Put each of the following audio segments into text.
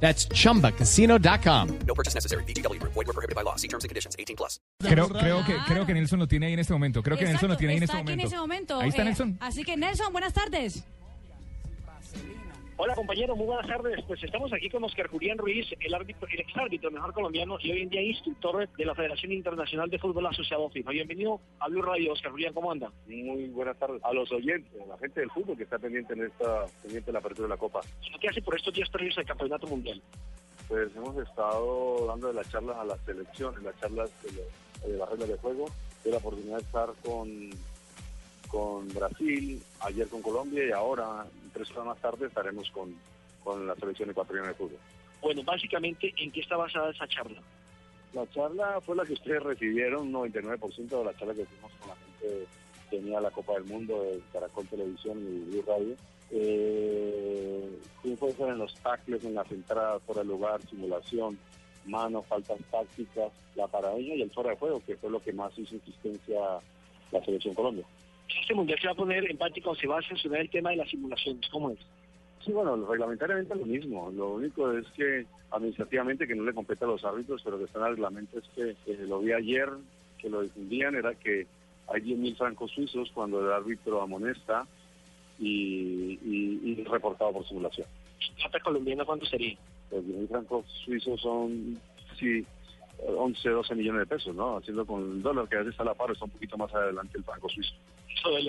That's chumbacasino.com. No purchase necessary. BGW. Void were prohibited by law. See terms and conditions. 18 plus. Creo, creo, que, creo que Nelson lo tiene ahí en este momento. Creo que Nelson lo Exacto, tiene ahí en está este aquí momento. en ese momento. Ahí está Eh, Nelson. Así que Nelson, buenas tardes. Hola compañero, muy buenas tardes. Pues estamos aquí con Oscar Julián Ruiz, el árbitro, el exárbitro mejor colombiano y hoy en día instructor de la Federación Internacional de Fútbol Asociado FIFA. Bienvenido a Blue Radio, Oscar Julián, ¿cómo anda? Muy buenas tardes a los oyentes, a la gente del fútbol que está pendiente en esta pendiente de la apertura de la Copa. ¿Qué hace por estos días previos al Campeonato Mundial? Pues hemos estado dando las charlas a las selecciones, las charlas de, lo- de las reglas de juego. Tuve la oportunidad de estar con, con Brasil, ayer con Colombia y ahora, tres horas más tarde, estaremos con, con la selección ecuatoriana de fútbol. Bueno, básicamente, ¿en qué está basada esa charla? La charla fue la que ustedes recibieron, un 99% de la charla que hicimos con la gente que tenía la Copa del Mundo de Caracol Televisión y Blue Radio. Eh, ser en los tackles, en las entradas fuera de lugar, simulación, manos, faltas tácticas, la paradeña y el fuera de juego, que fue lo que más hizo insistencia la selección Colombia. Este Mundial se va a poner en práctica o se va a sancionar el tema de las simulaciones. ¿Cómo es? Sí, bueno, reglamentariamente es lo mismo. Lo único es que administrativamente, que no le compete a los árbitros, pero que está en el reglamento, es que eh, lo vi ayer, que lo difundían, era que hay 10.000 francos suizos cuando el árbitro amonesta y, y, y reportado por simulación. ¿Plata colombiana cuánto sería? Los 10.000 francos suizos son, sí, 11, 12 millones de pesos, ¿no? Haciendo con el dólar, que a veces está a la par, está un poquito más adelante el franco suizo.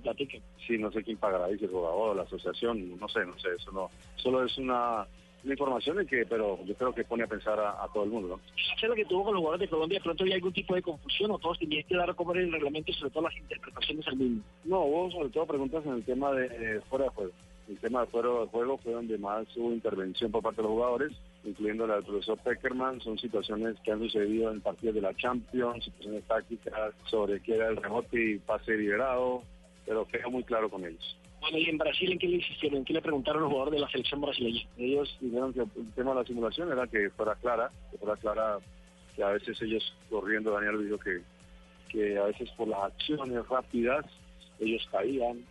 Platique. Sí, no sé quién pagará, dice el jugador, la asociación, no sé, no sé, eso no. Solo es una, una información en que, pero yo creo que pone a pensar a, a todo el mundo, ¿no? charla que tuvo con los jugadores de Colombia, pronto había algún tipo de confusión o todos tenían que dar a comer el reglamento y sobre todo las interpretaciones al mismo. No, vos sobre todo preguntas en el tema de eh, fuera de juego. El tema de fuera de juego fue donde más hubo intervención por parte de los jugadores, incluyendo la del profesor Peckerman. Son situaciones que han sucedido en partidos de la Champions, situaciones tácticas sobre qué era el rebote y pase liberado, pero quedó muy claro con ellos. Bueno, y en Brasil, ¿en qué le insistieron? ¿En qué le preguntaron los jugadores de la selección brasileña? Ellos dijeron que el tema de la simulación era que fuera clara, que fuera clara, que a veces ellos corriendo, Daniel dijo que, que a veces por las acciones rápidas ellos caían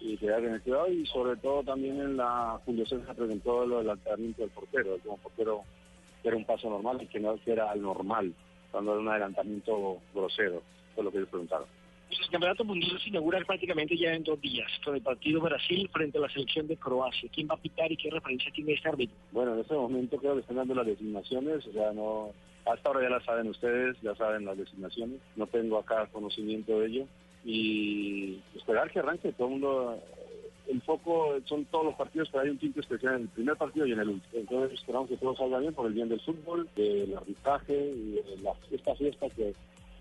y quedaron en el cuidado y sobre todo también en la fundación se presentó lo del adelantamiento del portero, como portero que era un paso normal y que no que era normal, cuando era un adelantamiento grosero, fue lo que ellos preguntaron. El campeonato mundial se inaugura prácticamente ya en dos días, con el partido Brasil frente a la selección de Croacia. ¿Quién va a pitar y qué referencia tiene este árbitro? Bueno, en este momento creo que están dando las designaciones, o sea, no, hasta ahora ya las saben ustedes, ya saben las designaciones, no tengo acá conocimiento de ello y esperar que arranque todo el mundo. El foco son todos los partidos, pero hay un tinte especial en el primer partido y en el último. Entonces esperamos que todo salga bien por el bien del fútbol, del arbitraje y de la, esta fiesta que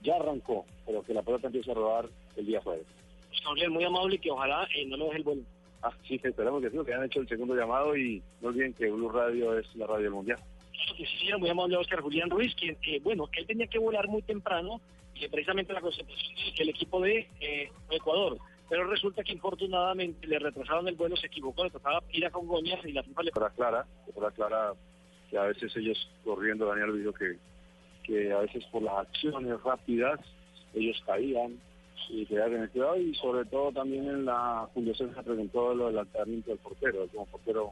ya arrancó, pero que la pelota empiece a rodar el día jueves. Gabriel, muy amable y que ojalá eh, no lo deje el vuelo. Ah, sí, que esperamos que sí, que han hecho el segundo llamado y no olviden que Blue Radio es la radio del mundial. Claro que sí, muy amable Oscar Julián Ruiz, quien, eh, bueno, él tenía que volar muy temprano y precisamente la concentración del equipo de eh, Ecuador. Pero resulta que infortunadamente le retrasaron el vuelo, se equivocó, le tocaba ir a Congoñas y la FIFA le fuera clara, que fuera clara que a veces ellos corriendo, Daniel dijo que, que a veces por las acciones rápidas ellos caían y quedaron en el cuidado y sobre todo también en la fundación se presentó lo del adelantamiento del portero, como portero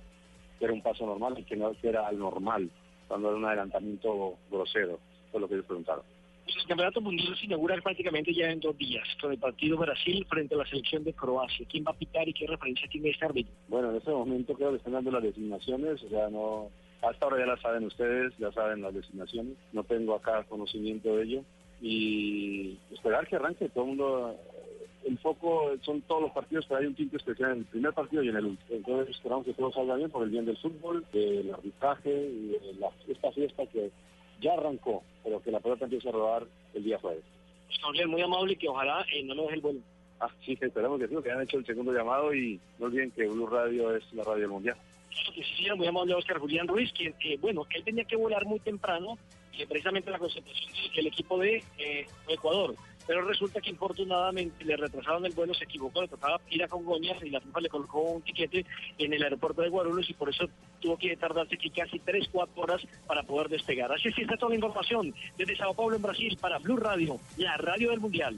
que era un paso normal y que no que era normal, cuando era un adelantamiento grosero, fue lo que ellos preguntaron. El campeonato mundial se inaugura prácticamente ya en dos días, con el partido Brasil frente a la selección de Croacia. ¿Quién va a pitar y qué referencia tiene este árbitro? Bueno, en este momento creo que están dando las designaciones, o sea, no, hasta ahora ya las saben ustedes, ya saben las designaciones, no tengo acá conocimiento de ello y esperar que arranque todo el mundo. El foco son todos los partidos, pero hay un tinte especial en el primer partido y en el último. Entonces esperamos que todo salga bien por el bien del fútbol, del arbitraje y de la, esta fiesta que ya arrancó, pero que la pelota empiece a rodar el día jueves. Gabriel, muy amable y que ojalá eh, no lo deje el vuelo. Ah, sí, que esperamos que sí, que han hecho el segundo llamado y no olviden que Blue Radio es la radio del mundial. Señor, muy amable Oscar Julián Ruiz, quien, eh, bueno, él tenía que volar muy temprano eh, precisamente la concentración del equipo de eh, Ecuador. Pero resulta que infortunadamente le retrasaron el vuelo, se equivocó, le tocaba ir a Congoñas y la FIFA le colocó un tiquete en el aeropuerto de Guarulhos y por eso tuvo que tardarse aquí casi 3, 4 horas para poder despegar. Así es está toda la información desde Sao Paulo en Brasil para Blue Radio, la radio del Mundial.